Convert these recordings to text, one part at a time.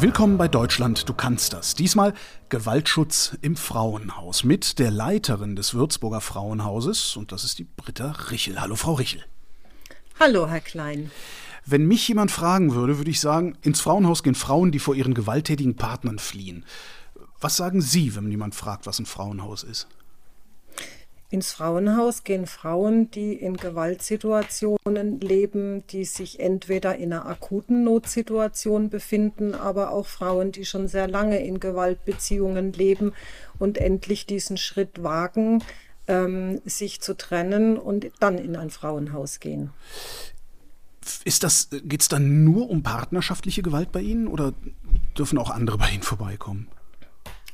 Willkommen bei Deutschland, du kannst das. Diesmal Gewaltschutz im Frauenhaus mit der Leiterin des Würzburger Frauenhauses und das ist die Britta Richel. Hallo Frau Richel. Hallo Herr Klein. Wenn mich jemand fragen würde, würde ich sagen, ins Frauenhaus gehen Frauen, die vor ihren gewalttätigen Partnern fliehen. Was sagen Sie, wenn jemand fragt, was ein Frauenhaus ist? Ins Frauenhaus gehen Frauen, die in Gewaltsituationen leben, die sich entweder in einer akuten Notsituation befinden, aber auch Frauen, die schon sehr lange in Gewaltbeziehungen leben und endlich diesen Schritt wagen, ähm, sich zu trennen und dann in ein Frauenhaus gehen. Ist das, geht es dann nur um partnerschaftliche Gewalt bei Ihnen oder dürfen auch andere bei Ihnen vorbeikommen?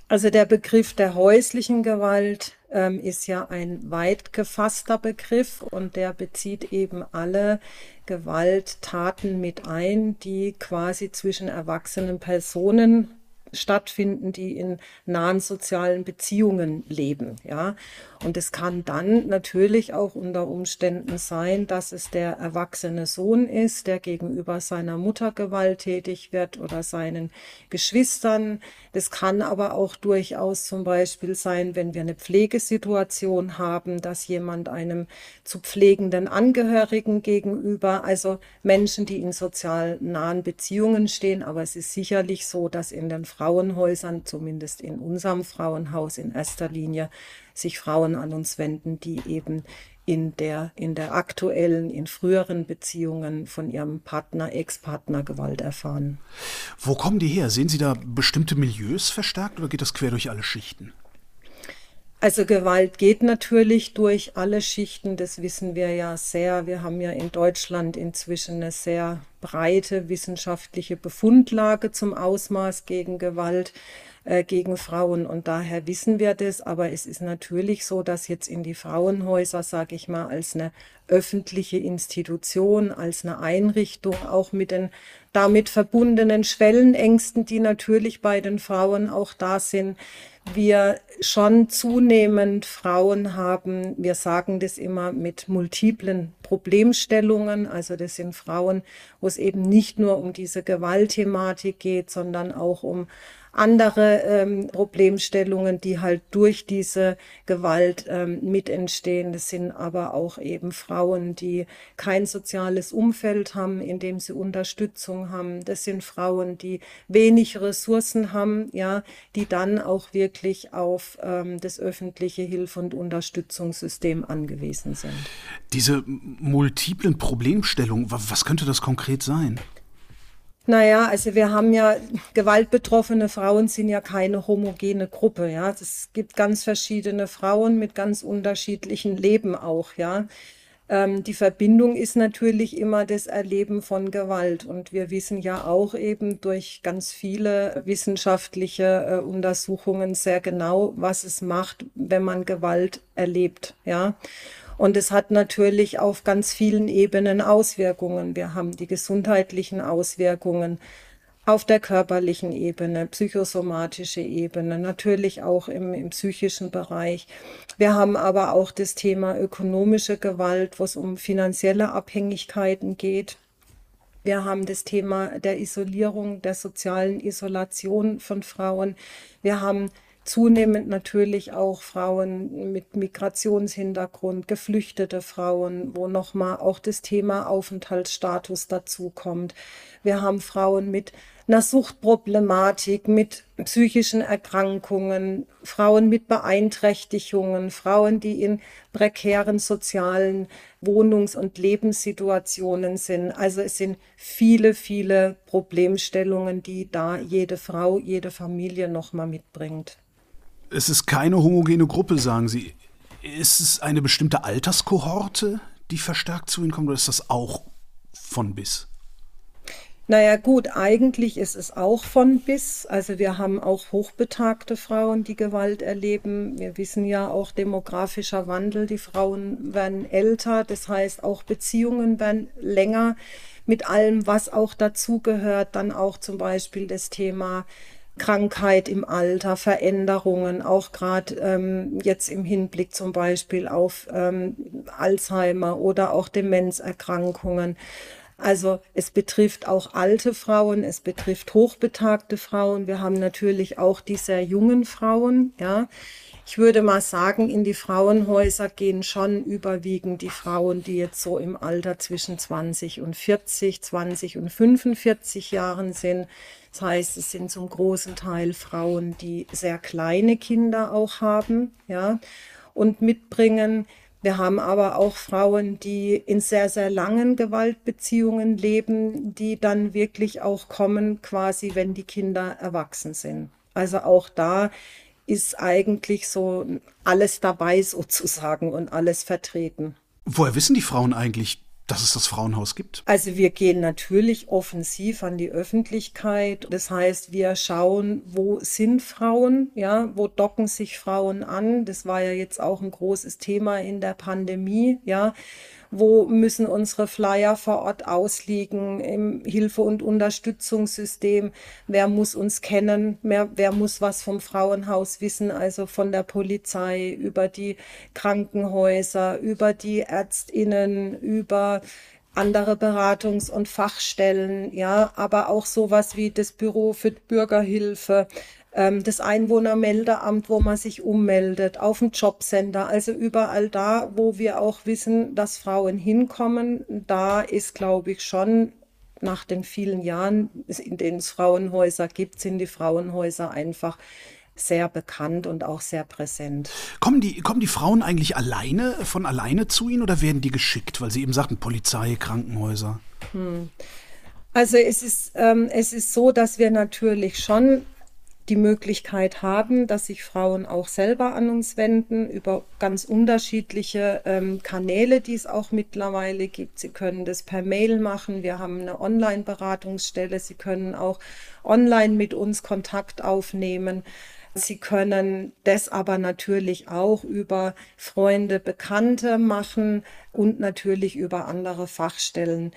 Also der Begriff der häuslichen Gewalt ähm, ist ja ein weit gefasster Begriff und der bezieht eben alle Gewalttaten mit ein, die quasi zwischen erwachsenen Personen stattfinden, die in nahen sozialen Beziehungen leben, ja. Und es kann dann natürlich auch unter Umständen sein, dass es der erwachsene Sohn ist, der gegenüber seiner Mutter gewalttätig wird oder seinen Geschwistern. Das kann aber auch durchaus zum Beispiel sein, wenn wir eine Pflegesituation haben, dass jemand einem zu pflegenden Angehörigen gegenüber, also Menschen, die in sozial nahen Beziehungen stehen. Aber es ist sicherlich so, dass in den Frauenhäusern, zumindest in unserem Frauenhaus in erster Linie, sich Frauen an uns wenden, die eben in der, in der aktuellen, in früheren Beziehungen von ihrem Partner, Ex-Partner Gewalt erfahren. Wo kommen die her? Sehen Sie da bestimmte Milieus verstärkt oder geht das quer durch alle Schichten? Also Gewalt geht natürlich durch alle Schichten, das wissen wir ja sehr. Wir haben ja in Deutschland inzwischen eine sehr breite wissenschaftliche Befundlage zum Ausmaß gegen Gewalt. Äh, gegen Frauen. Und daher wissen wir das. Aber es ist natürlich so, dass jetzt in die Frauenhäuser, sage ich mal, als eine öffentliche Institution, als eine Einrichtung, auch mit den damit verbundenen Schwellenängsten, die natürlich bei den Frauen auch da sind, wir schon zunehmend Frauen haben, wir sagen das immer mit multiplen Problemstellungen, also das sind Frauen, wo es eben nicht nur um diese Gewaltthematik geht, sondern auch um andere ähm, Problemstellungen, die halt durch diese Gewalt ähm, mit entstehen. Das sind aber auch eben Frauen, die kein soziales Umfeld haben, in dem sie Unterstützung haben. Das sind Frauen, die wenig Ressourcen haben, ja, die dann auch wirklich auf ähm, das öffentliche Hilfe- und Unterstützungssystem angewiesen sind. Diese multiplen Problemstellungen, was könnte das konkret sein? Naja, also wir haben ja, gewaltbetroffene Frauen sind ja keine homogene Gruppe, ja. Es gibt ganz verschiedene Frauen mit ganz unterschiedlichen Leben auch, ja. Ähm, die Verbindung ist natürlich immer das Erleben von Gewalt. Und wir wissen ja auch eben durch ganz viele wissenschaftliche äh, Untersuchungen sehr genau, was es macht, wenn man Gewalt erlebt, ja. Und es hat natürlich auf ganz vielen Ebenen Auswirkungen. Wir haben die gesundheitlichen Auswirkungen auf der körperlichen Ebene, psychosomatische Ebene, natürlich auch im, im psychischen Bereich. Wir haben aber auch das Thema ökonomische Gewalt, wo es um finanzielle Abhängigkeiten geht. Wir haben das Thema der Isolierung, der sozialen Isolation von Frauen. Wir haben zunehmend natürlich auch Frauen mit Migrationshintergrund, geflüchtete Frauen, wo nochmal auch das Thema Aufenthaltsstatus dazu kommt. Wir haben Frauen mit einer Suchtproblematik, mit psychischen Erkrankungen, Frauen mit Beeinträchtigungen, Frauen, die in prekären sozialen Wohnungs- und Lebenssituationen sind. Also es sind viele, viele Problemstellungen, die da jede Frau, jede Familie nochmal mitbringt es ist keine homogene Gruppe, sagen Sie. Ist es eine bestimmte Alterskohorte, die verstärkt zu Ihnen kommt, oder ist das auch von bis? Naja gut, eigentlich ist es auch von bis. Also wir haben auch hochbetagte Frauen, die Gewalt erleben. Wir wissen ja auch demografischer Wandel, die Frauen werden älter, das heißt auch Beziehungen werden länger mit allem, was auch dazugehört. Dann auch zum Beispiel das Thema Krankheit im Alter, Veränderungen, auch gerade ähm, jetzt im Hinblick zum Beispiel auf ähm, Alzheimer oder auch Demenzerkrankungen. Also es betrifft auch alte Frauen, es betrifft hochbetagte Frauen. Wir haben natürlich auch die sehr jungen Frauen, ja. Ich würde mal sagen, in die Frauenhäuser gehen schon überwiegend die Frauen, die jetzt so im Alter zwischen 20 und 40, 20 und 45 Jahren sind. Das heißt, es sind zum großen Teil Frauen, die sehr kleine Kinder auch haben, ja, und mitbringen. Wir haben aber auch Frauen, die in sehr, sehr langen Gewaltbeziehungen leben, die dann wirklich auch kommen, quasi, wenn die Kinder erwachsen sind. Also auch da ist eigentlich so alles dabei sozusagen und alles vertreten. Woher wissen die Frauen eigentlich, dass es das Frauenhaus gibt? Also wir gehen natürlich offensiv an die Öffentlichkeit. Das heißt, wir schauen, wo sind Frauen, ja, wo docken sich Frauen an. Das war ja jetzt auch ein großes Thema in der Pandemie, ja wo müssen unsere Flyer vor Ort ausliegen im Hilfe- und Unterstützungssystem, wer muss uns kennen, wer, wer muss was vom Frauenhaus wissen, also von der Polizei über die Krankenhäuser, über die Ärztinnen, über andere Beratungs- und Fachstellen, ja, aber auch sowas wie das Büro für Bürgerhilfe, ähm, das Einwohnermeldeamt, wo man sich ummeldet, auf dem Jobcenter, also überall da, wo wir auch wissen, dass Frauen hinkommen, da ist, glaube ich, schon nach den vielen Jahren, in denen es Frauenhäuser gibt, sind die Frauenhäuser einfach sehr bekannt und auch sehr präsent. Kommen die, kommen die Frauen eigentlich alleine, von alleine zu Ihnen oder werden die geschickt? Weil Sie eben sagten, Polizei, Krankenhäuser. Hm. Also es ist, ähm, es ist so, dass wir natürlich schon die Möglichkeit haben, dass sich Frauen auch selber an uns wenden über ganz unterschiedliche ähm, Kanäle, die es auch mittlerweile gibt. Sie können das per Mail machen. Wir haben eine Online-Beratungsstelle. Sie können auch online mit uns Kontakt aufnehmen. Sie können das aber natürlich auch über Freunde, Bekannte machen und natürlich über andere Fachstellen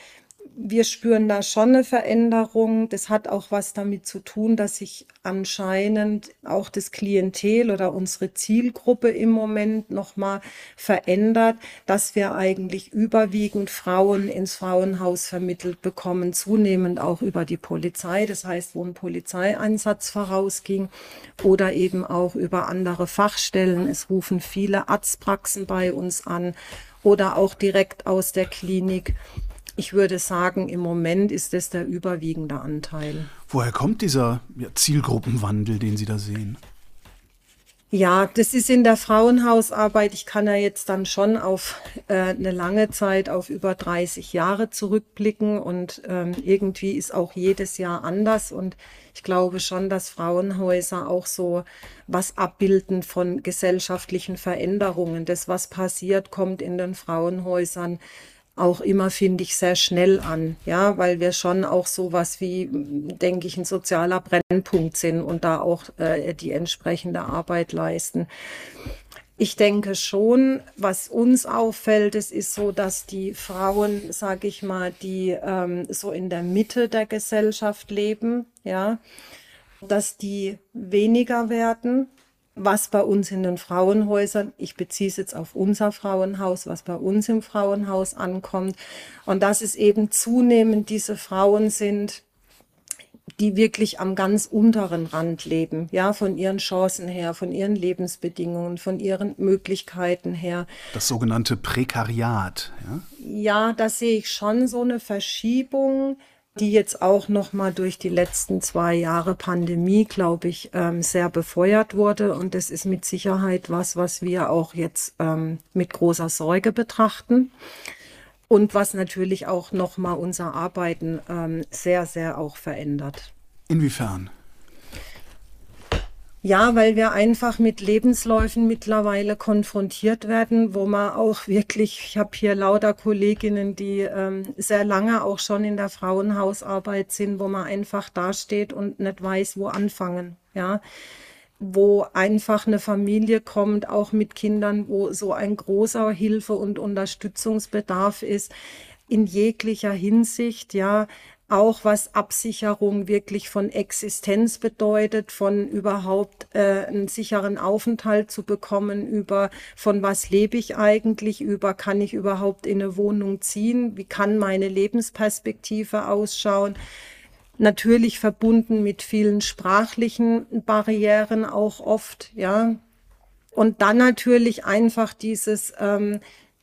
wir spüren da schon eine Veränderung. Das hat auch was damit zu tun, dass sich anscheinend auch das Klientel oder unsere Zielgruppe im Moment nochmal verändert, dass wir eigentlich überwiegend Frauen ins Frauenhaus vermittelt bekommen, zunehmend auch über die Polizei. Das heißt, wo ein Polizeieinsatz vorausging oder eben auch über andere Fachstellen. Es rufen viele Arztpraxen bei uns an oder auch direkt aus der Klinik. Ich würde sagen, im Moment ist das der überwiegende Anteil. Woher kommt dieser Zielgruppenwandel, den Sie da sehen? Ja, das ist in der Frauenhausarbeit. Ich kann ja jetzt dann schon auf äh, eine lange Zeit, auf über 30 Jahre zurückblicken und ähm, irgendwie ist auch jedes Jahr anders und ich glaube schon, dass Frauenhäuser auch so was abbilden von gesellschaftlichen Veränderungen. Das, was passiert, kommt in den Frauenhäusern auch immer, finde ich, sehr schnell an, ja, weil wir schon auch sowas wie, denke ich, ein sozialer Brennpunkt sind und da auch äh, die entsprechende Arbeit leisten. Ich denke schon, was uns auffällt, es ist so, dass die Frauen, sage ich mal, die ähm, so in der Mitte der Gesellschaft leben, ja, dass die weniger werden, was bei uns in den Frauenhäusern, ich beziehe es jetzt auf unser Frauenhaus, was bei uns im Frauenhaus ankommt, und dass es eben zunehmend diese Frauen sind, die wirklich am ganz unteren Rand leben, ja, von ihren Chancen her, von ihren Lebensbedingungen, von ihren Möglichkeiten her. Das sogenannte Prekariat, ja? Ja, da sehe ich schon so eine Verschiebung die jetzt auch noch mal durch die letzten zwei Jahre Pandemie, glaube ich, ähm, sehr befeuert wurde. Und das ist mit Sicherheit was, was wir auch jetzt ähm, mit großer Sorge betrachten. Und was natürlich auch noch mal unser Arbeiten ähm, sehr, sehr auch verändert. Inwiefern? Ja, weil wir einfach mit Lebensläufen mittlerweile konfrontiert werden, wo man auch wirklich, ich habe hier lauter Kolleginnen, die ähm, sehr lange auch schon in der Frauenhausarbeit sind, wo man einfach dasteht und nicht weiß, wo anfangen. Ja, wo einfach eine Familie kommt, auch mit Kindern, wo so ein großer Hilfe- und Unterstützungsbedarf ist in jeglicher Hinsicht, ja, auch was Absicherung wirklich von Existenz bedeutet, von überhaupt äh, einen sicheren Aufenthalt zu bekommen, über von was lebe ich eigentlich, über kann ich überhaupt in eine Wohnung ziehen, wie kann meine Lebensperspektive ausschauen. Natürlich verbunden mit vielen sprachlichen Barrieren auch oft, ja. Und dann natürlich einfach dieses ähm,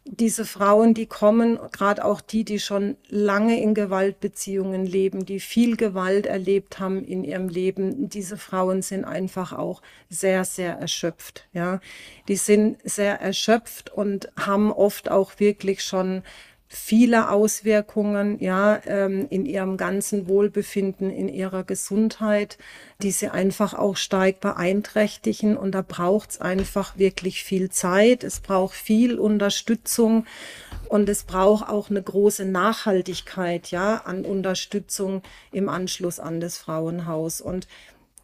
diese Frauen, die kommen, gerade auch die, die schon lange in Gewaltbeziehungen leben, die viel Gewalt erlebt haben in ihrem Leben, diese Frauen sind einfach auch sehr, sehr erschöpft. Ja, die sind sehr erschöpft und haben oft auch wirklich schon viele Auswirkungen ja ähm, in ihrem ganzen Wohlbefinden, in ihrer Gesundheit, die sie einfach auch stark beeinträchtigen. Und da braucht es einfach wirklich viel Zeit. Es braucht viel Unterstützung und es braucht auch eine große Nachhaltigkeit ja an Unterstützung im Anschluss an das Frauenhaus. Und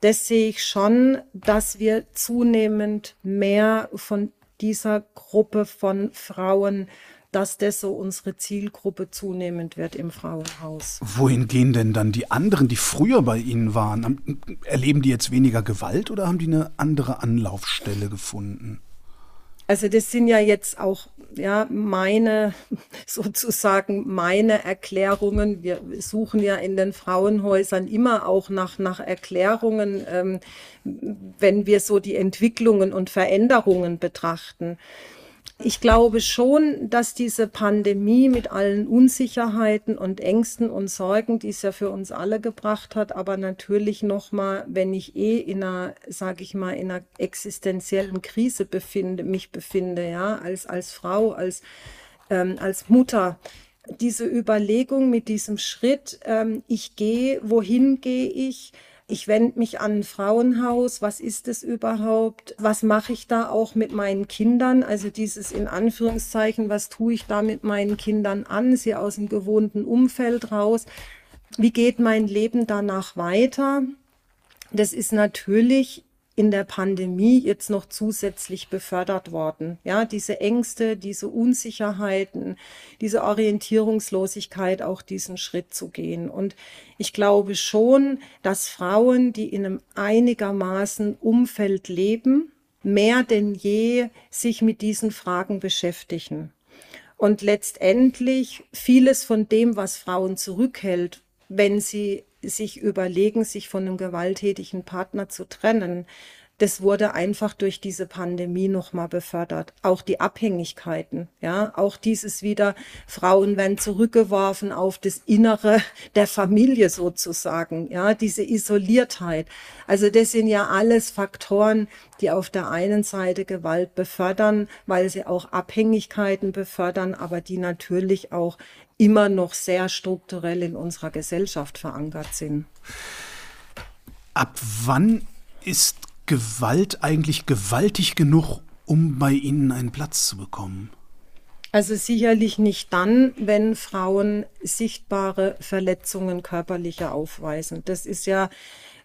das sehe ich schon, dass wir zunehmend mehr von dieser Gruppe von Frauen dass das so unsere Zielgruppe zunehmend wird im Frauenhaus. Wohin gehen denn dann die anderen, die früher bei Ihnen waren? Erleben die jetzt weniger Gewalt oder haben die eine andere Anlaufstelle gefunden? Also das sind ja jetzt auch ja meine sozusagen meine Erklärungen. Wir suchen ja in den Frauenhäusern immer auch nach nach Erklärungen, ähm, wenn wir so die Entwicklungen und Veränderungen betrachten. Ich glaube schon, dass diese Pandemie mit allen Unsicherheiten und Ängsten und Sorgen, die es ja für uns alle gebracht hat, aber natürlich nochmal, wenn ich eh in einer, sage ich mal, in einer existenziellen Krise befinde, mich befinde, ja, als, als Frau, als, ähm, als Mutter, diese Überlegung mit diesem Schritt, ähm, ich gehe, wohin gehe ich, ich wende mich an ein Frauenhaus. Was ist es überhaupt? Was mache ich da auch mit meinen Kindern? Also dieses in Anführungszeichen, was tue ich da mit meinen Kindern an? Sie aus dem gewohnten Umfeld raus. Wie geht mein Leben danach weiter? Das ist natürlich in der Pandemie jetzt noch zusätzlich befördert worden. Ja, diese Ängste, diese Unsicherheiten, diese Orientierungslosigkeit, auch diesen Schritt zu gehen. Und ich glaube schon, dass Frauen, die in einem einigermaßen Umfeld leben, mehr denn je sich mit diesen Fragen beschäftigen. Und letztendlich vieles von dem, was Frauen zurückhält, wenn sie sich überlegen, sich von einem gewalttätigen Partner zu trennen. Das wurde einfach durch diese Pandemie nochmal befördert. Auch die Abhängigkeiten, ja, auch dieses wieder, Frauen werden zurückgeworfen auf das Innere der Familie sozusagen, ja, diese Isoliertheit. Also das sind ja alles Faktoren, die auf der einen Seite Gewalt befördern, weil sie auch Abhängigkeiten befördern, aber die natürlich auch immer noch sehr strukturell in unserer Gesellschaft verankert sind. Ab wann ist Gewalt eigentlich gewaltig genug, um bei Ihnen einen Platz zu bekommen? Also sicherlich nicht dann, wenn Frauen sichtbare Verletzungen körperlicher aufweisen. Das ist ja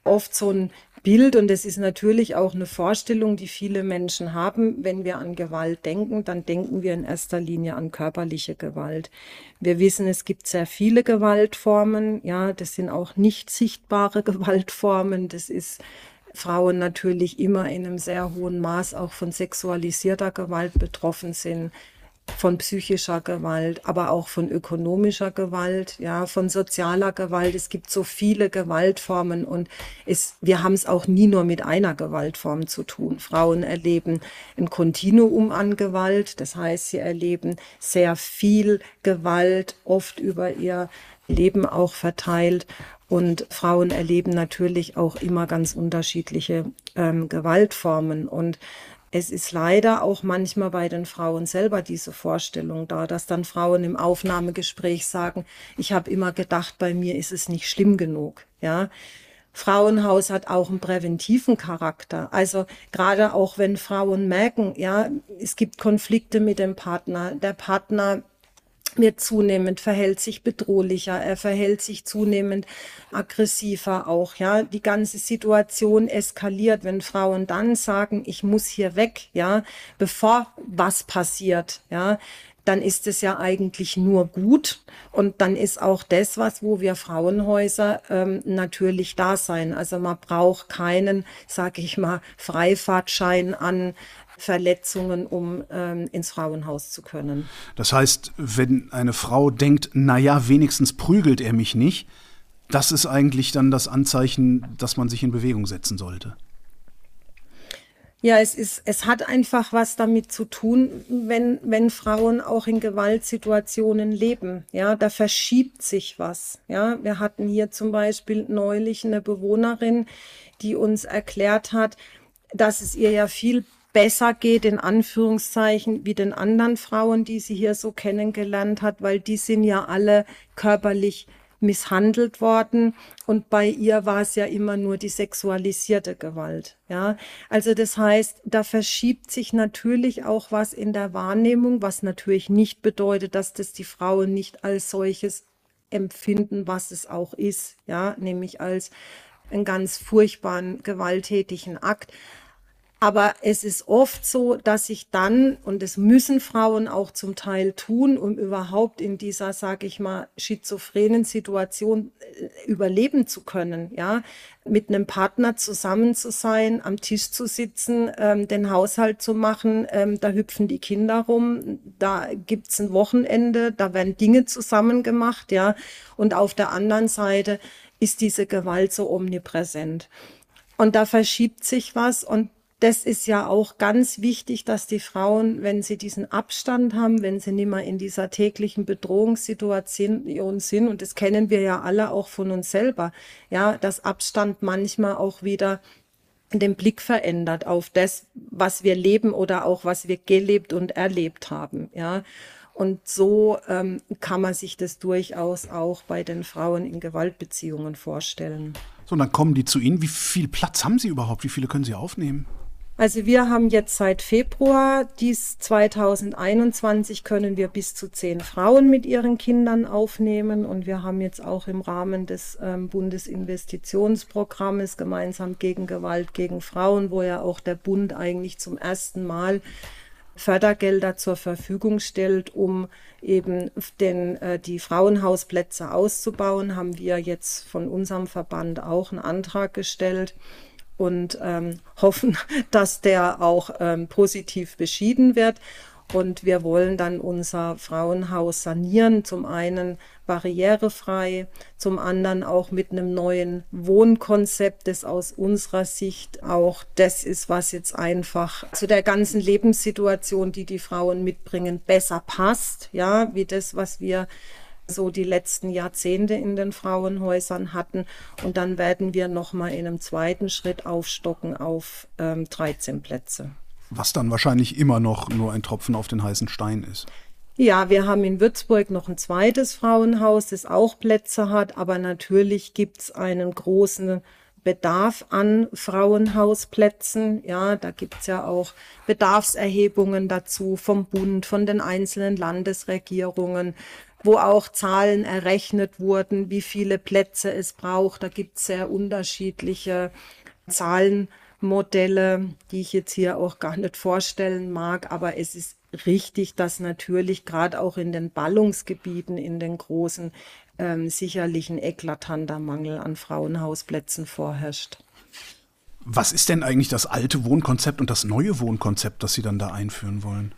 oft so ein Bild und es ist natürlich auch eine Vorstellung, die viele Menschen haben. Wenn wir an Gewalt denken, dann denken wir in erster Linie an körperliche Gewalt. Wir wissen, es gibt sehr viele Gewaltformen. Ja, das sind auch nicht sichtbare Gewaltformen. Das ist Frauen natürlich immer in einem sehr hohen Maß auch von sexualisierter Gewalt betroffen sind von psychischer Gewalt, aber auch von ökonomischer Gewalt, ja, von sozialer Gewalt. Es gibt so viele Gewaltformen und es, wir haben es auch nie nur mit einer Gewaltform zu tun. Frauen erleben ein Kontinuum an Gewalt, das heißt, sie erleben sehr viel Gewalt, oft über ihr Leben auch verteilt. Und Frauen erleben natürlich auch immer ganz unterschiedliche ähm, Gewaltformen. Und es ist leider auch manchmal bei den Frauen selber diese Vorstellung da, dass dann Frauen im Aufnahmegespräch sagen, ich habe immer gedacht, bei mir ist es nicht schlimm genug. Ja, Frauenhaus hat auch einen präventiven Charakter. Also gerade auch wenn Frauen merken, ja, es gibt Konflikte mit dem Partner, der Partner wird zunehmend, verhält sich bedrohlicher, er verhält sich zunehmend aggressiver auch, ja. Die ganze Situation eskaliert, wenn Frauen dann sagen, ich muss hier weg, ja, bevor was passiert, ja dann ist es ja eigentlich nur gut. Und dann ist auch das was, wo wir Frauenhäuser ähm, natürlich da sein. Also man braucht keinen, sage ich mal, Freifahrtschein an Verletzungen, um ähm, ins Frauenhaus zu können. Das heißt, wenn eine Frau denkt, na ja, wenigstens prügelt er mich nicht, das ist eigentlich dann das Anzeichen, dass man sich in Bewegung setzen sollte. Ja, es ist, es hat einfach was damit zu tun, wenn, wenn Frauen auch in Gewaltsituationen leben. Ja, da verschiebt sich was. Ja, wir hatten hier zum Beispiel neulich eine Bewohnerin, die uns erklärt hat, dass es ihr ja viel besser geht, in Anführungszeichen, wie den anderen Frauen, die sie hier so kennengelernt hat, weil die sind ja alle körperlich misshandelt worden und bei ihr war es ja immer nur die sexualisierte Gewalt. Ja, also das heißt, da verschiebt sich natürlich auch was in der Wahrnehmung, was natürlich nicht bedeutet, dass das die Frauen nicht als solches empfinden, was es auch ist. Ja, nämlich als einen ganz furchtbaren gewalttätigen Akt. Aber es ist oft so, dass sich dann, und das müssen Frauen auch zum Teil tun, um überhaupt in dieser, sage ich mal, schizophrenen Situation äh, überleben zu können, ja, mit einem Partner zusammen zu sein, am Tisch zu sitzen, ähm, den Haushalt zu machen, ähm, da hüpfen die Kinder rum, da gibt's ein Wochenende, da werden Dinge zusammen gemacht, ja, und auf der anderen Seite ist diese Gewalt so omnipräsent. Und da verschiebt sich was und das ist ja auch ganz wichtig, dass die Frauen, wenn sie diesen Abstand haben, wenn sie nicht mehr in dieser täglichen Bedrohungssituation sind, und das kennen wir ja alle auch von uns selber, ja, dass Abstand manchmal auch wieder den Blick verändert auf das, was wir leben oder auch was wir gelebt und erlebt haben, ja. Und so ähm, kann man sich das durchaus auch bei den Frauen in Gewaltbeziehungen vorstellen. So, und dann kommen die zu Ihnen. Wie viel Platz haben Sie überhaupt? Wie viele können Sie aufnehmen? Also wir haben jetzt seit Februar dies 2021 können wir bis zu zehn Frauen mit ihren Kindern aufnehmen. Und wir haben jetzt auch im Rahmen des ähm, Bundesinvestitionsprogrammes gemeinsam gegen Gewalt gegen Frauen, wo ja auch der Bund eigentlich zum ersten Mal Fördergelder zur Verfügung stellt, um eben den, äh, die Frauenhausplätze auszubauen, haben wir jetzt von unserem Verband auch einen Antrag gestellt und ähm, hoffen, dass der auch ähm, positiv beschieden wird. Und wir wollen dann unser Frauenhaus sanieren, zum einen barrierefrei, zum anderen auch mit einem neuen Wohnkonzept, das aus unserer Sicht auch das ist, was jetzt einfach zu der ganzen Lebenssituation, die die Frauen mitbringen, besser passt, ja, wie das, was wir so die letzten Jahrzehnte in den Frauenhäusern hatten. Und dann werden wir nochmal in einem zweiten Schritt aufstocken auf ähm, 13 Plätze. Was dann wahrscheinlich immer noch nur ein Tropfen auf den heißen Stein ist. Ja, wir haben in Würzburg noch ein zweites Frauenhaus, das auch Plätze hat, aber natürlich gibt's einen großen Bedarf an Frauenhausplätzen. Ja, da gibt's ja auch Bedarfserhebungen dazu vom Bund, von den einzelnen Landesregierungen wo auch Zahlen errechnet wurden, wie viele Plätze es braucht. Da gibt es sehr unterschiedliche Zahlenmodelle, die ich jetzt hier auch gar nicht vorstellen mag, aber es ist richtig, dass natürlich gerade auch in den Ballungsgebieten, in den großen, ähm, sicherlich ein eklatanter Mangel an Frauenhausplätzen vorherrscht. Was ist denn eigentlich das alte Wohnkonzept und das neue Wohnkonzept, das Sie dann da einführen wollen?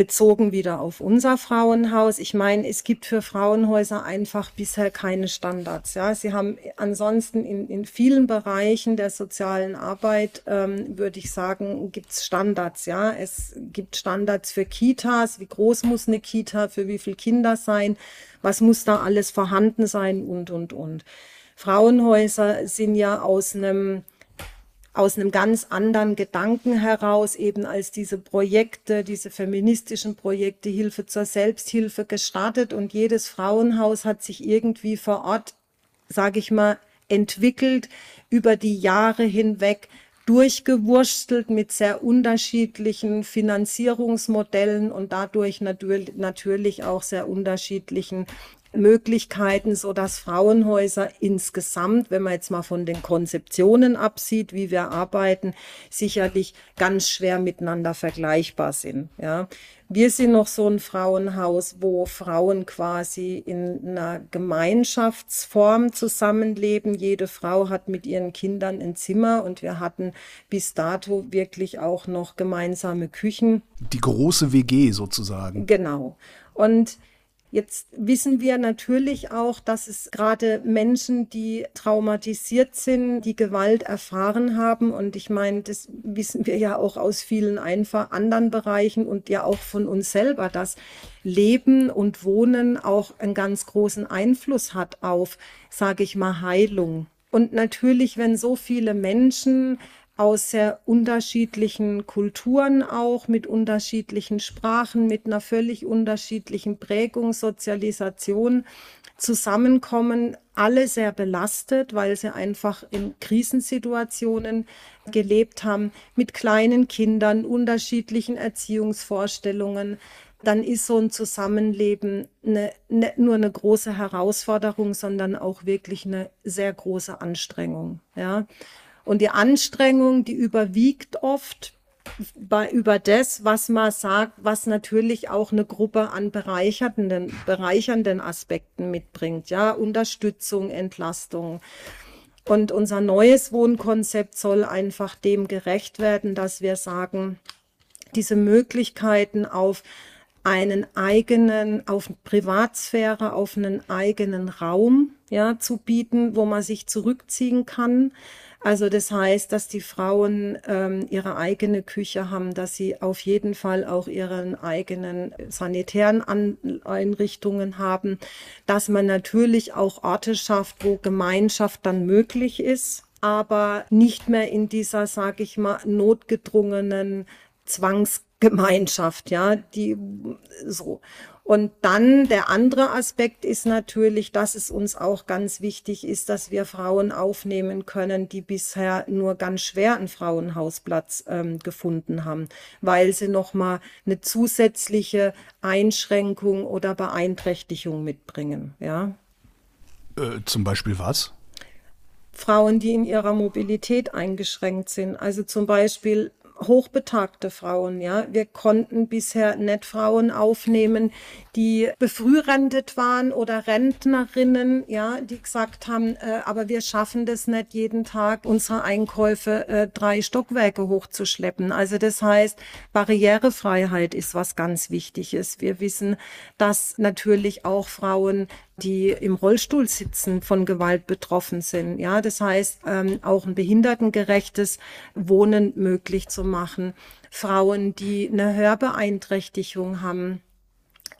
Bezogen wieder auf unser Frauenhaus. Ich meine, es gibt für Frauenhäuser einfach bisher keine Standards. Ja, sie haben ansonsten in, in vielen Bereichen der sozialen Arbeit, ähm, würde ich sagen, gibt es Standards. Ja, es gibt Standards für Kitas. Wie groß muss eine Kita für wie viele Kinder sein? Was muss da alles vorhanden sein? Und und und. Frauenhäuser sind ja aus einem aus einem ganz anderen Gedanken heraus eben als diese Projekte, diese feministischen Projekte Hilfe zur Selbsthilfe gestartet. Und jedes Frauenhaus hat sich irgendwie vor Ort, sage ich mal, entwickelt über die Jahre hinweg durchgewurstelt mit sehr unterschiedlichen Finanzierungsmodellen und dadurch natürlich auch sehr unterschiedlichen Möglichkeiten, so dass Frauenhäuser insgesamt, wenn man jetzt mal von den Konzeptionen absieht, wie wir arbeiten, sicherlich ganz schwer miteinander vergleichbar sind. Ja, wir sind noch so ein Frauenhaus, wo Frauen quasi in einer Gemeinschaftsform zusammenleben. Jede Frau hat mit ihren Kindern ein Zimmer und wir hatten bis dato wirklich auch noch gemeinsame Küchen. Die große WG sozusagen. Genau. Und Jetzt wissen wir natürlich auch, dass es gerade Menschen, die traumatisiert sind, die Gewalt erfahren haben. Und ich meine, das wissen wir ja auch aus vielen einfach anderen Bereichen und ja auch von uns selber, dass Leben und Wohnen auch einen ganz großen Einfluss hat auf, sage ich mal, Heilung. Und natürlich, wenn so viele Menschen aus sehr unterschiedlichen Kulturen auch, mit unterschiedlichen Sprachen, mit einer völlig unterschiedlichen Prägung, Sozialisation zusammenkommen, alle sehr belastet, weil sie einfach in Krisensituationen gelebt haben, mit kleinen Kindern, unterschiedlichen Erziehungsvorstellungen, dann ist so ein Zusammenleben eine, nicht nur eine große Herausforderung, sondern auch wirklich eine sehr große Anstrengung. Ja. Und die Anstrengung, die überwiegt oft bei, über das, was man sagt, was natürlich auch eine Gruppe an bereichernden, bereichernden Aspekten mitbringt. Ja, Unterstützung, Entlastung. Und unser neues Wohnkonzept soll einfach dem gerecht werden, dass wir sagen, diese Möglichkeiten auf einen eigenen, auf Privatsphäre, auf einen eigenen Raum, ja, zu bieten, wo man sich zurückziehen kann, also das heißt, dass die Frauen ähm, ihre eigene Küche haben, dass sie auf jeden Fall auch ihren eigenen sanitären An Einrichtungen haben, dass man natürlich auch Orte schafft, wo Gemeinschaft dann möglich ist, aber nicht mehr in dieser, sage ich mal, notgedrungenen Zwangsgemeinschaft, ja, die so. Und dann der andere Aspekt ist natürlich, dass es uns auch ganz wichtig ist, dass wir Frauen aufnehmen können, die bisher nur ganz schwer einen Frauenhausplatz ähm, gefunden haben, weil sie nochmal eine zusätzliche Einschränkung oder Beeinträchtigung mitbringen. Ja. Äh, zum Beispiel was? Frauen, die in ihrer Mobilität eingeschränkt sind. Also zum Beispiel hochbetagte Frauen, ja. Wir konnten bisher nicht Frauen aufnehmen, die befrührentet waren oder Rentnerinnen, ja, die gesagt haben, äh, aber wir schaffen das nicht jeden Tag, unsere Einkäufe äh, drei Stockwerke hochzuschleppen. Also das heißt, Barrierefreiheit ist was ganz Wichtiges. Wir wissen, dass natürlich auch Frauen die im Rollstuhl sitzen, von Gewalt betroffen sind. Ja, das heißt, ähm, auch ein behindertengerechtes Wohnen möglich zu machen. Frauen, die eine Hörbeeinträchtigung haben,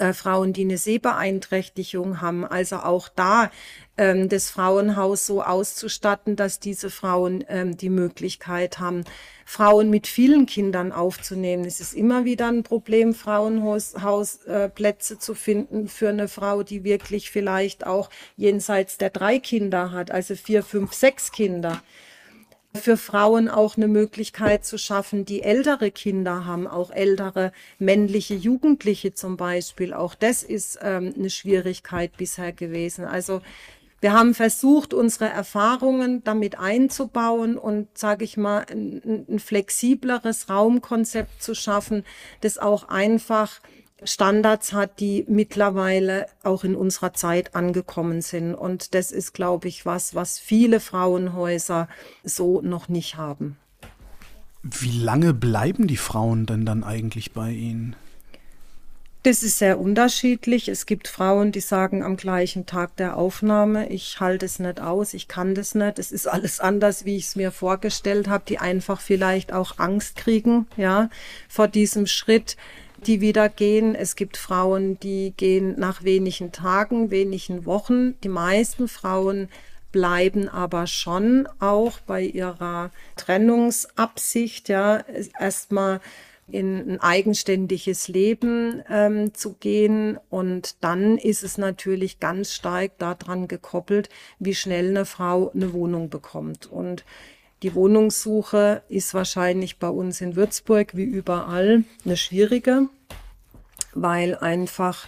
äh, Frauen, die eine Sehbeeinträchtigung haben. Also auch da ähm, das Frauenhaus so auszustatten, dass diese Frauen ähm, die Möglichkeit haben, Frauen mit vielen Kindern aufzunehmen. Es ist immer wieder ein Problem, Frauenhausplätze äh, zu finden für eine Frau, die wirklich vielleicht auch jenseits der drei Kinder hat, also vier, fünf, sechs Kinder für Frauen auch eine Möglichkeit zu schaffen, die ältere Kinder haben, auch ältere männliche Jugendliche zum Beispiel. Auch das ist ähm, eine Schwierigkeit bisher gewesen. Also wir haben versucht, unsere Erfahrungen damit einzubauen und, sage ich mal, ein, ein flexibleres Raumkonzept zu schaffen, das auch einfach Standards hat, die mittlerweile auch in unserer Zeit angekommen sind. Und das ist, glaube ich, was, was viele Frauenhäuser so noch nicht haben. Wie lange bleiben die Frauen denn dann eigentlich bei Ihnen? Das ist sehr unterschiedlich. Es gibt Frauen, die sagen am gleichen Tag der Aufnahme, ich halte es nicht aus, ich kann das nicht, es ist alles anders, wie ich es mir vorgestellt habe, die einfach vielleicht auch Angst kriegen, ja, vor diesem Schritt die wieder gehen. Es gibt Frauen, die gehen nach wenigen Tagen, wenigen Wochen. Die meisten Frauen bleiben aber schon auch bei ihrer Trennungsabsicht, ja, erstmal in ein eigenständiges Leben ähm, zu gehen. Und dann ist es natürlich ganz stark daran gekoppelt, wie schnell eine Frau eine Wohnung bekommt. Und die Wohnungssuche ist wahrscheinlich bei uns in Würzburg wie überall eine schwierige, weil einfach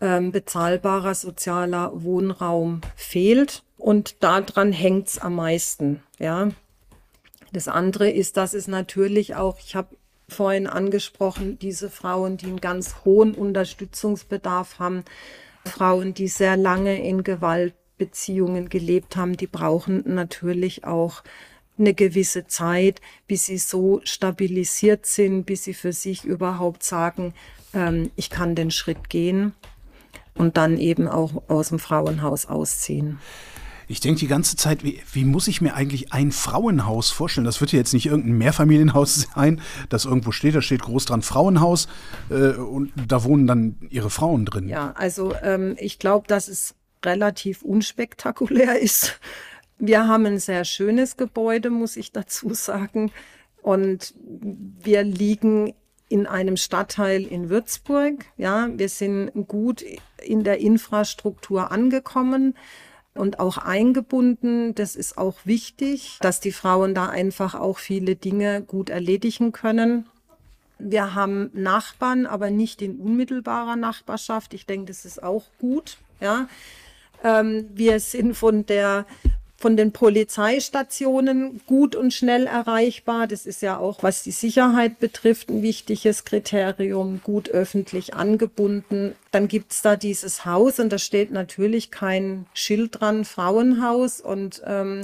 ähm, bezahlbarer sozialer Wohnraum fehlt. Und daran hängt's am meisten, ja. Das andere ist, dass es natürlich auch, ich habe vorhin angesprochen, diese Frauen, die einen ganz hohen Unterstützungsbedarf haben, Frauen, die sehr lange in Gewaltbeziehungen gelebt haben, die brauchen natürlich auch eine gewisse Zeit, bis sie so stabilisiert sind, bis sie für sich überhaupt sagen, ähm, ich kann den Schritt gehen und dann eben auch aus dem Frauenhaus ausziehen. Ich denke die ganze Zeit, wie, wie, muss ich mir eigentlich ein Frauenhaus vorstellen? Das wird ja jetzt nicht irgendein Mehrfamilienhaus sein, das irgendwo steht, da steht groß dran Frauenhaus äh, und da wohnen dann ihre Frauen drin. Ja, also ähm, ich glaube, dass es relativ unspektakulär ist. Wir haben ein sehr schönes Gebäude, muss ich dazu sagen. Und wir liegen in einem Stadtteil in Würzburg. Ja, wir sind gut in der Infrastruktur angekommen und auch eingebunden. Das ist auch wichtig, dass die Frauen da einfach auch viele Dinge gut erledigen können. Wir haben Nachbarn, aber nicht in unmittelbarer Nachbarschaft. Ich denke, das ist auch gut. Ja, ähm, wir sind von der von den Polizeistationen gut und schnell erreichbar. Das ist ja auch, was die Sicherheit betrifft, ein wichtiges Kriterium, gut öffentlich angebunden. Dann gibt's da dieses Haus und da steht natürlich kein Schild dran, Frauenhaus und ähm,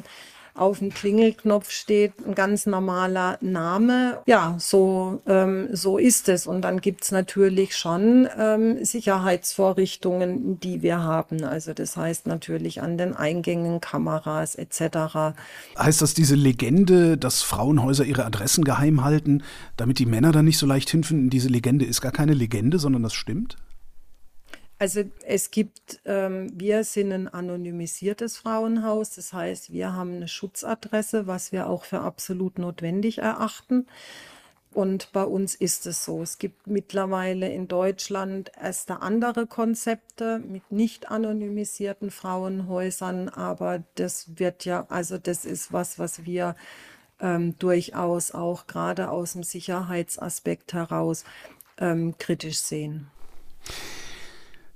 auf dem Klingelknopf steht ein ganz normaler Name. Ja, so, ähm, so ist es. Und dann gibt's natürlich schon ähm, Sicherheitsvorrichtungen, die wir haben. Also das heißt natürlich an den Eingängen Kameras etc. Heißt das diese Legende, dass Frauenhäuser ihre Adressen geheim halten, damit die Männer da nicht so leicht hinfinden? Diese Legende ist gar keine Legende, sondern das stimmt? Also es gibt, ähm, wir sind ein anonymisiertes Frauenhaus, das heißt, wir haben eine Schutzadresse, was wir auch für absolut notwendig erachten. Und bei uns ist es so. Es gibt mittlerweile in Deutschland erste andere Konzepte mit nicht anonymisierten Frauenhäusern, aber das wird ja, also das ist was, was wir ähm, durchaus auch gerade aus dem Sicherheitsaspekt heraus ähm, kritisch sehen.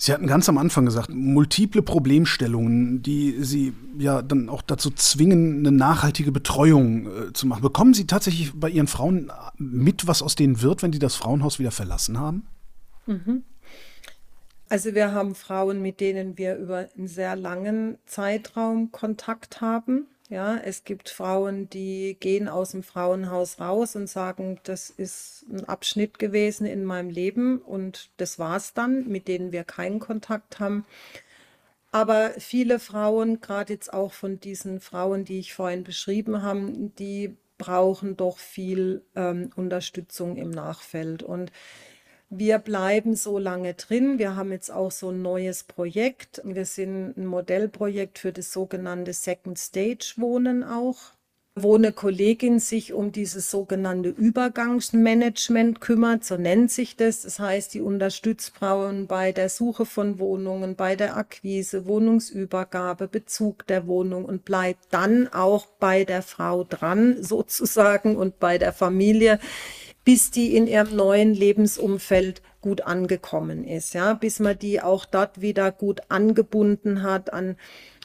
Sie hatten ganz am Anfang gesagt, multiple Problemstellungen, die Sie ja dann auch dazu zwingen, eine nachhaltige Betreuung äh, zu machen. Bekommen Sie tatsächlich bei Ihren Frauen mit, was aus denen wird, wenn die das Frauenhaus wieder verlassen haben? Mhm. Also wir haben Frauen, mit denen wir über einen sehr langen Zeitraum Kontakt haben. Ja, es gibt Frauen, die gehen aus dem Frauenhaus raus und sagen, das ist ein Abschnitt gewesen in meinem Leben und das war's dann, mit denen wir keinen Kontakt haben. Aber viele Frauen, gerade jetzt auch von diesen Frauen, die ich vorhin beschrieben habe, die brauchen doch viel ähm, Unterstützung im Nachfeld. Und wir bleiben so lange drin. Wir haben jetzt auch so ein neues Projekt. Wir sind ein Modellprojekt für das sogenannte Second Stage Wohnen auch wo eine Kollegin sich um dieses sogenannte Übergangsmanagement kümmert, so nennt sich das. Das heißt, die unterstützt Frauen bei der Suche von Wohnungen, bei der Akquise, Wohnungsübergabe, Bezug der Wohnung und bleibt dann auch bei der Frau dran sozusagen und bei der Familie, bis die in ihrem neuen Lebensumfeld gut angekommen ist, ja, bis man die auch dort wieder gut angebunden hat an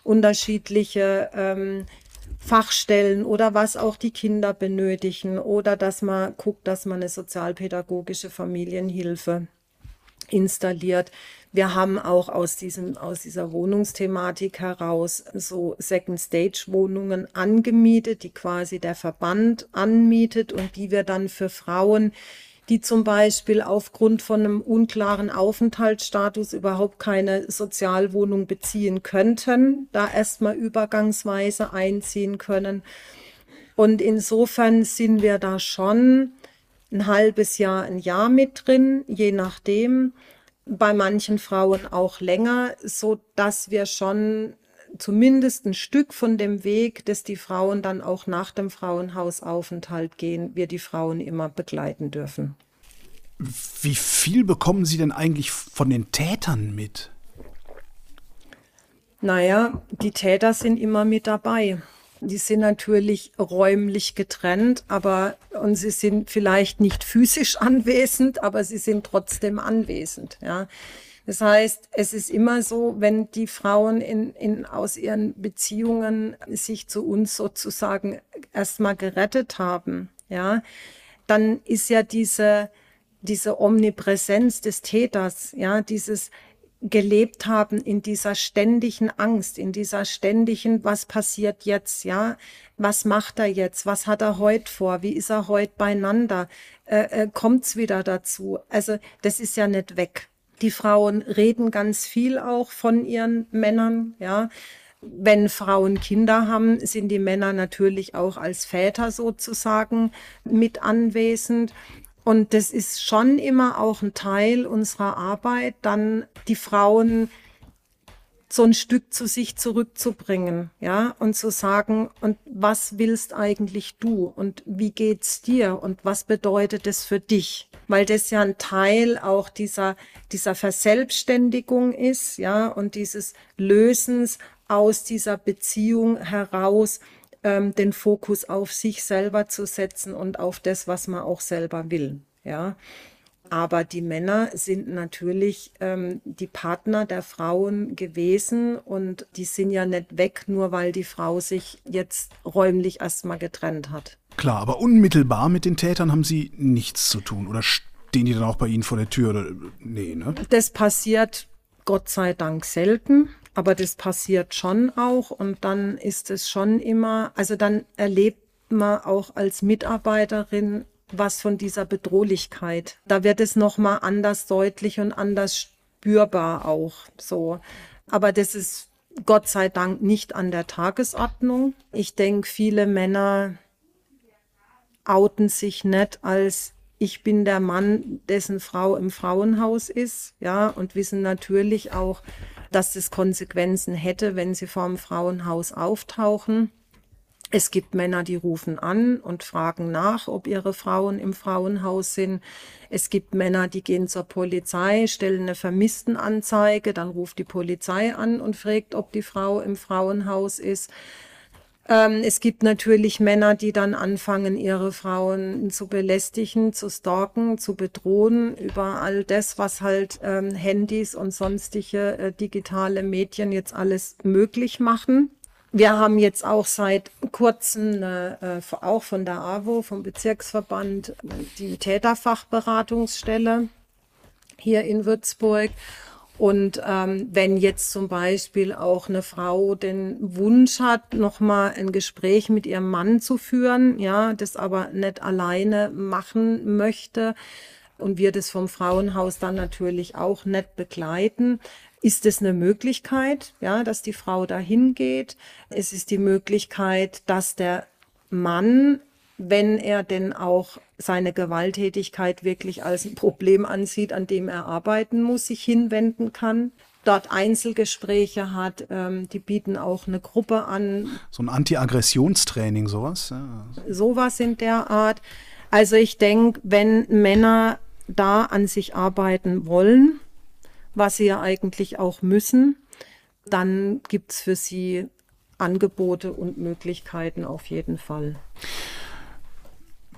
unterschiedliche ähm, Fachstellen oder was auch die Kinder benötigen oder dass man guckt, dass man eine sozialpädagogische Familienhilfe installiert. Wir haben auch aus diesem, aus dieser Wohnungsthematik heraus so Second Stage Wohnungen angemietet, die quasi der Verband anmietet und die wir dann für Frauen, die zum Beispiel aufgrund von einem unklaren Aufenthaltsstatus überhaupt keine Sozialwohnung beziehen könnten, da erstmal übergangsweise einziehen können. Und insofern sind wir da schon ein halbes Jahr, ein Jahr mit drin, je nachdem bei manchen Frauen auch länger, so dass wir schon zumindest ein Stück von dem Weg, dass die Frauen dann auch nach dem Frauenhausaufenthalt gehen, wir die Frauen immer begleiten dürfen. Wie viel bekommen Sie denn eigentlich von den Tätern mit? Naja, die Täter sind immer mit dabei. Die sind natürlich räumlich getrennt, aber und sie sind vielleicht nicht physisch anwesend, aber sie sind trotzdem anwesend. Ja. Das heißt, es ist immer so, wenn die Frauen in, in, aus ihren Beziehungen sich zu uns sozusagen erstmal gerettet haben, ja, dann ist ja diese, diese Omnipräsenz des Täters, ja, dieses gelebt haben in dieser ständigen Angst, in dieser ständigen, was passiert jetzt, ja, was macht er jetzt, was hat er heute vor, wie ist er heute beieinander, äh, äh, kommt's wieder dazu. Also das ist ja nicht weg. Die Frauen reden ganz viel auch von ihren Männern, ja. Wenn Frauen Kinder haben, sind die Männer natürlich auch als Väter sozusagen mit anwesend. Und das ist schon immer auch ein Teil unserer Arbeit, dann die Frauen so ein Stück zu sich zurückzubringen, ja, und zu sagen, und was willst eigentlich du und wie geht's dir und was bedeutet es für dich? Weil das ja ein Teil auch dieser, dieser Verselbstständigung ist, ja, und dieses Lösens aus dieser Beziehung heraus, ähm, den Fokus auf sich selber zu setzen und auf das, was man auch selber will. Ja. Aber die Männer sind natürlich ähm, die Partner der Frauen gewesen und die sind ja nicht weg, nur weil die Frau sich jetzt räumlich erstmal getrennt hat. Klar, aber unmittelbar mit den Tätern haben sie nichts zu tun oder stehen die dann auch bei ihnen vor der Tür? Oder? Nee, ne? Das passiert Gott sei Dank selten. Aber das passiert schon auch und dann ist es schon immer, also dann erlebt man auch als Mitarbeiterin was von dieser Bedrohlichkeit. Da wird es noch mal anders deutlich und anders spürbar auch so. Aber das ist Gott sei Dank nicht an der Tagesordnung. Ich denke, viele Männer outen sich nicht als ich bin der Mann, dessen Frau im Frauenhaus ist, ja, und wissen natürlich auch, dass es Konsequenzen hätte, wenn sie vor dem Frauenhaus auftauchen. Es gibt Männer, die rufen an und fragen nach, ob ihre Frauen im Frauenhaus sind. Es gibt Männer, die gehen zur Polizei, stellen eine Vermisstenanzeige, dann ruft die Polizei an und fragt, ob die Frau im Frauenhaus ist. Ähm, es gibt natürlich Männer, die dann anfangen, ihre Frauen zu belästigen, zu stalken, zu bedrohen über all das, was halt ähm, Handys und sonstige äh, digitale Medien jetzt alles möglich machen. Wir haben jetzt auch seit kurzem äh, auch von der AWO, vom Bezirksverband, die Täterfachberatungsstelle hier in Würzburg. Und ähm, wenn jetzt zum Beispiel auch eine Frau den Wunsch hat, nochmal ein Gespräch mit ihrem Mann zu führen, ja, das aber nicht alleine machen möchte und wir das vom Frauenhaus dann natürlich auch nicht begleiten, ist es eine Möglichkeit, ja, dass die Frau dahin geht. Es ist die Möglichkeit, dass der Mann wenn er denn auch seine Gewalttätigkeit wirklich als ein Problem ansieht, an dem er arbeiten muss, sich hinwenden kann. Dort Einzelgespräche hat, ähm, die bieten auch eine Gruppe an. So ein Anti-Aggressionstraining, sowas? Ja. Sowas in der Art. Also ich denke, wenn Männer da an sich arbeiten wollen, was sie ja eigentlich auch müssen, dann gibt's für sie Angebote und Möglichkeiten auf jeden Fall.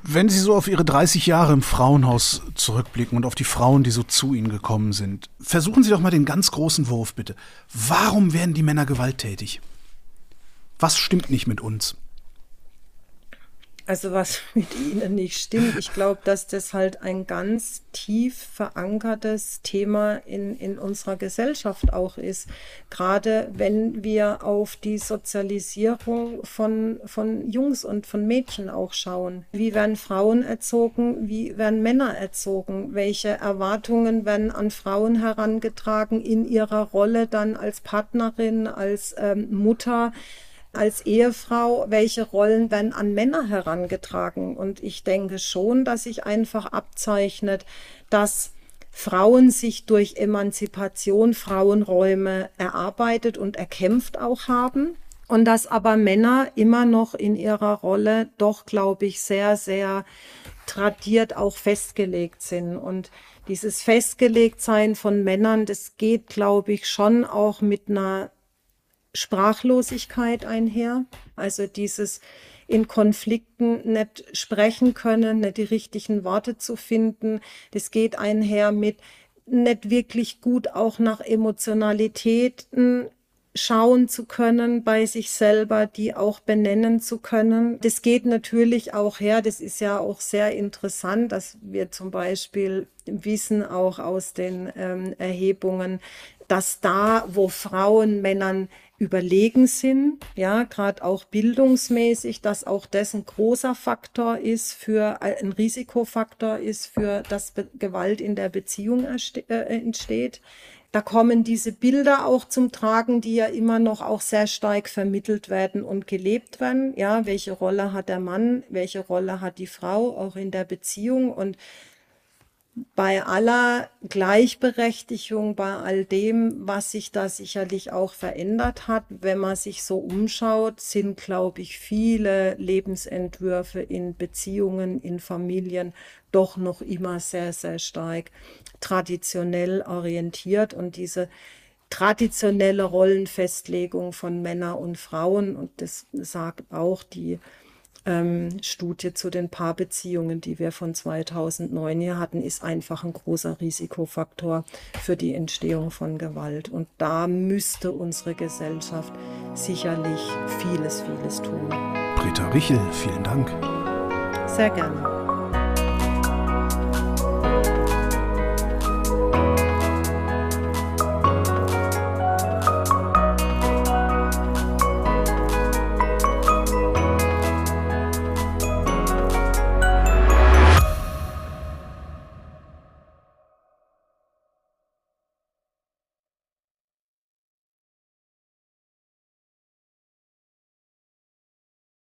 Wenn Sie so auf Ihre 30 Jahre im Frauenhaus zurückblicken und auf die Frauen, die so zu Ihnen gekommen sind, versuchen Sie doch mal den ganz großen Wurf bitte. Warum werden die Männer gewalttätig? Was stimmt nicht mit uns? Also was mit ihnen nicht stimmt. Ich glaube, dass das halt ein ganz tief verankertes Thema in, in unserer Gesellschaft auch ist. Gerade wenn wir auf die Sozialisierung von, von Jungs und von Mädchen auch schauen. Wie werden Frauen erzogen? Wie werden Männer erzogen? Welche Erwartungen werden an Frauen herangetragen in ihrer Rolle dann als Partnerin, als ähm, Mutter? Als Ehefrau, welche Rollen werden an Männer herangetragen? Und ich denke schon, dass sich einfach abzeichnet, dass Frauen sich durch Emanzipation Frauenräume erarbeitet und erkämpft auch haben. Und dass aber Männer immer noch in ihrer Rolle doch, glaube ich, sehr, sehr tradiert auch festgelegt sind. Und dieses Festgelegtsein von Männern, das geht, glaube ich, schon auch mit einer Sprachlosigkeit einher. Also dieses in Konflikten nicht sprechen können, nicht die richtigen Worte zu finden. Das geht einher mit nicht wirklich gut auch nach Emotionalitäten schauen zu können bei sich selber, die auch benennen zu können. Das geht natürlich auch her, das ist ja auch sehr interessant, dass wir zum Beispiel wissen auch aus den ähm, Erhebungen, dass da, wo Frauen Männern überlegen sind, ja, gerade auch bildungsmäßig, dass auch das ein großer Faktor ist für äh, ein Risikofaktor ist für dass Gewalt in der Beziehung äh, entsteht. Da kommen diese Bilder auch zum Tragen, die ja immer noch auch sehr stark vermittelt werden und gelebt werden. Ja, welche Rolle hat der Mann? Welche Rolle hat die Frau auch in der Beziehung? Und bei aller Gleichberechtigung, bei all dem, was sich da sicherlich auch verändert hat, wenn man sich so umschaut, sind, glaube ich, viele Lebensentwürfe in Beziehungen, in Familien doch noch immer sehr, sehr stark traditionell orientiert. Und diese traditionelle Rollenfestlegung von Männern und Frauen, und das sagt auch die ähm, Studie zu den Paarbeziehungen, die wir von 2009 hier hatten, ist einfach ein großer Risikofaktor für die Entstehung von Gewalt. Und da müsste unsere Gesellschaft sicherlich vieles, vieles tun. Britta Richel, vielen Dank. Sehr gerne.